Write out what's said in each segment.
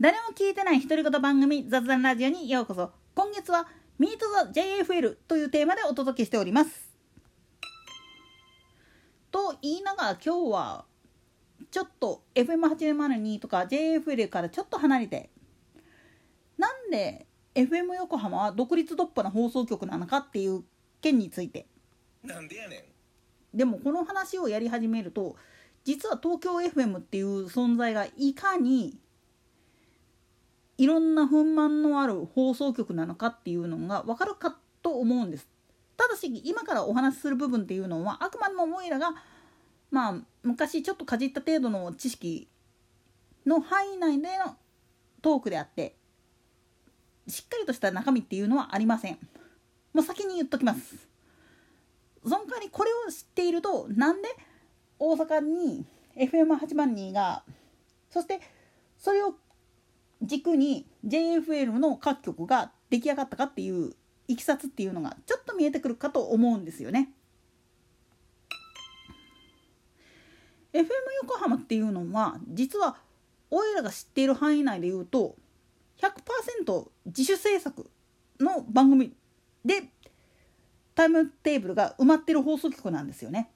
誰も聞いてない独り言番組雑談ラジオにようこそ。今月は Meet the JFL というテーマでお届けしております。と言いながら今日はちょっと FM802 とか JFL からちょっと離れて。なんで FM 横浜は独立独破な放送局なのかっていう件について。なんでやねん。でもこの話をやり始めると実は東京 FM っていう存在がいかにいろんな不満のある放送局なのかっていうのが分かるかと思うんです。ただし今からお話しする部分っていうのはあくまでもおいらがまあ昔ちょっとかじった程度の知識の範囲内でのトークであってしっかりとした中身っていうのはありません。もう先に言っときます。その代わりこれを知っているとなんで大阪に FM8 万人がそしてそれを軸に JFL の各局が出来上がったかっていういきさつっていうのがちょっと見えてくるかと思うんですよね。FM 横浜っていうのは実はおいらが知っている範囲内で言うと100%自主制作の番組でタイムテーブルが埋まってる放送局なんですよね。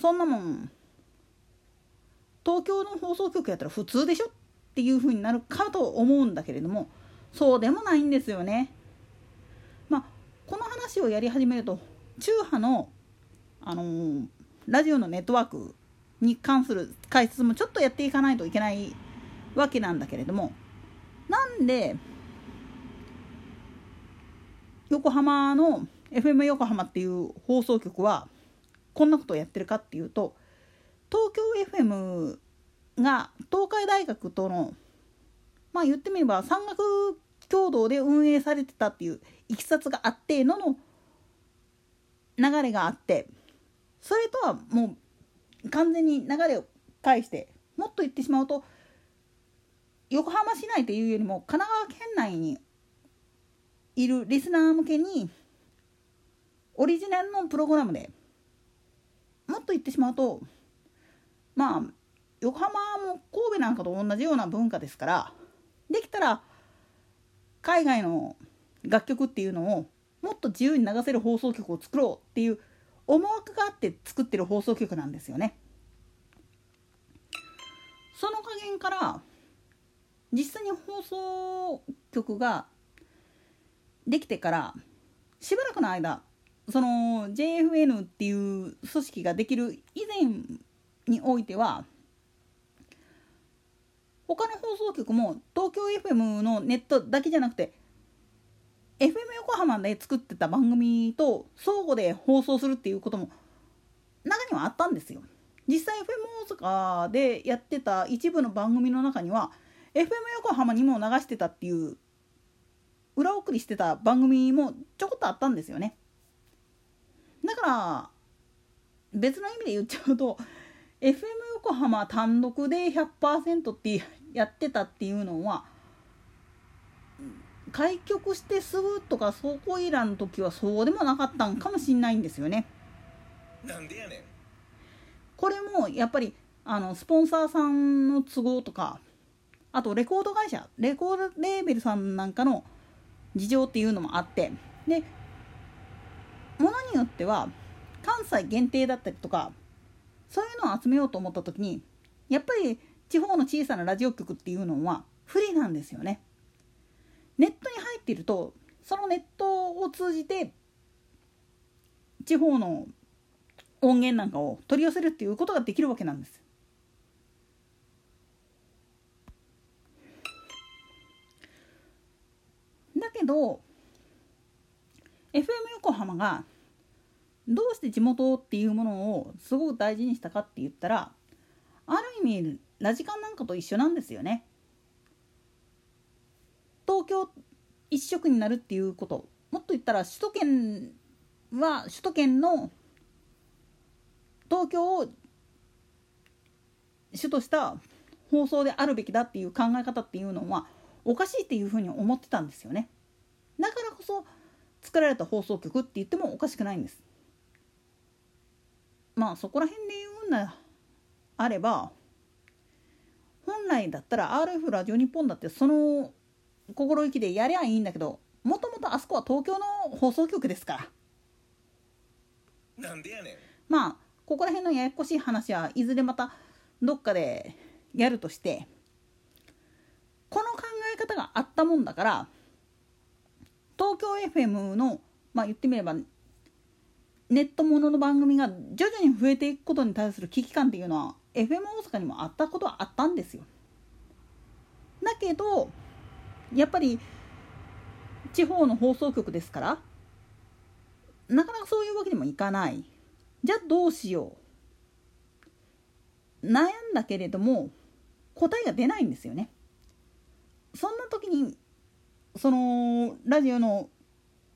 そんなもん東京の放送局やったら普通でしょ？っっていう風になるかと思うんだけれどもそうでもないんですよね。まあこの話をやり始めると中波の、あのー、ラジオのネットワークに関する解説もちょっとやっていかないといけないわけなんだけれどもなんで横浜の FM 横浜っていう放送局はこんなことをやってるかっていうと東京 FM が東海大学とのまあ言ってみれば山岳共同で運営されてたっていういきさつがあってのの流れがあってそれとはもう完全に流れを返してもっと言ってしまうと横浜市内というよりも神奈川県内にいるリスナー向けにオリジナルのプログラムでもっと言ってしまうとまあ横浜も神戸なんかと同じような文化ですからできたら海外の楽曲っていうのをもっと自由に流せる放送局を作ろうっていう思惑があって作ってる放送局なんですよね。その加減から実際に放送局ができてからしばらくの間その JFN っていう組織ができる以前においては他の放送局も東京 FM のネットだけじゃなくて FM 横浜で作ってた番組と相互で放送するっていうことも中にはあったんですよ。実際 FM 大阪でやってた一部の番組の中には FM 横浜にも流してたっていう裏送りしてた番組もちょこっとあったんですよね。だから別の意味で言っちゃうと FM 横浜単独で100%ってやってたっていうのは開局してすぐとかそこいらの時はそうでもなかったんかもしんないんですよね。なんでやねんこれもやっぱりあのスポンサーさんの都合とかあとレコード会社レコードレーベルさんなんかの事情っていうのもあってでものによっては関西限定だったりとかそういうのを集めようと思った時にやっぱり地方の小さなラジオ局っていうのは不利なんですよね。ネットに入っているとそのネットを通じて地方の音源なんかを取り寄せるっていうことができるわけなんです。だけど FM 横浜がどうして地元っていうものをすごく大事にしたかって言ったらある意味ラジカンなんかと一緒なんですよね。東京一色になるっていうこともっと言ったら首都圏は首都圏の東京を主とした放送であるべきだっていう考え方っていうのはおかしいっていうふうに思ってたんですよね。だからこそ作られた放送局って言ってもおかしくないんです。まあそこら辺で言うんだあれば本来だったら RF ラジオ日本だってその心意気でやりゃいいんだけどもともとあそこは東京の放送局ですから。なんでやねん。まあここら辺のややこしい話はいずれまたどっかでやるとしてこの考え方があったもんだから東京 FM のまあ言ってみればネットものの番組が徐々に増えていくことに対する危機感っていうのは FM 大阪にもあったことはあったんですよ。だけどやっぱり地方の放送局ですからなかなかそういうわけにもいかない。じゃあどうしよう。悩んだけれども答えが出ないんですよね。そんな時にそのラジオの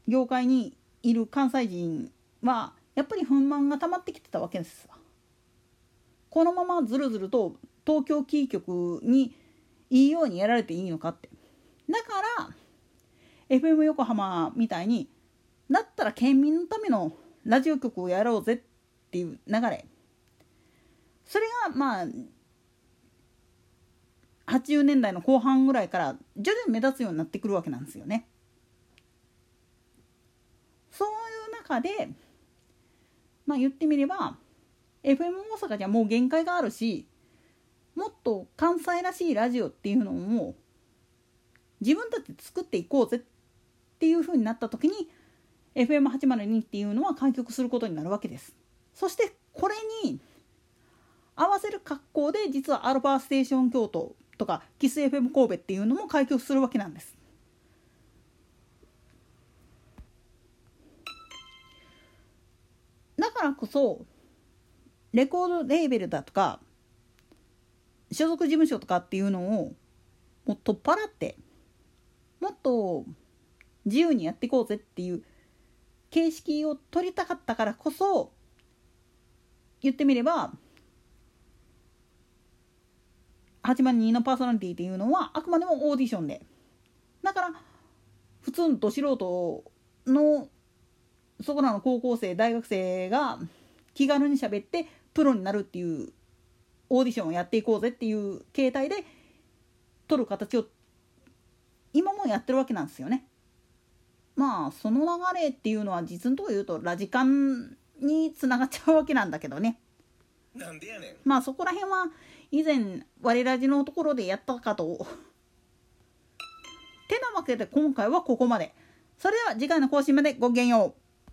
業界にいる関西人はやっぱり不満が溜まってきてたわけですこのままずるずると東京キー局にいいようにやられていいのかって。だから FM 横浜みたいにだったら県民のためのラジオ局をやろうぜっていう流れ。それがまあ80年代の後半ぐらいから徐々に目立つようになってくるわけなんですよね。そういう中でまあ言ってみれば FM 大阪じゃもう限界があるしもっと関西らしいラジオっていうのを自分たちで作っていこうぜっていうふうになった時に FM802 っていうのは開局することになるわけです。そしてこれに合わせる格好で実はアルファステーション京都とかキス FM 神戸っていうのも開局するわけなんです。からこそレコードレーベルだとか所属事務所とかっていうのをもう取っ払ってもっと自由にやっていこうぜっていう形式を取りたかったからこそ言ってみれば8万人のパーソナリティっていうのはあくまでもオーディションで。だから普通のど素人のそこらの高校生大学生が気軽に喋ってプロになるっていうオーディションをやっていこうぜっていう形態で取る形を今もやってるわけなんですよね。まあその流れっていうのは実のとこ言うとラジカンにつながっちゃうわけなんだけどね。なんでやねんまあそこら辺は以前我ラジのところでやったかと。てなわけで今回はここまで。それでは次回の更新までごきげんよう。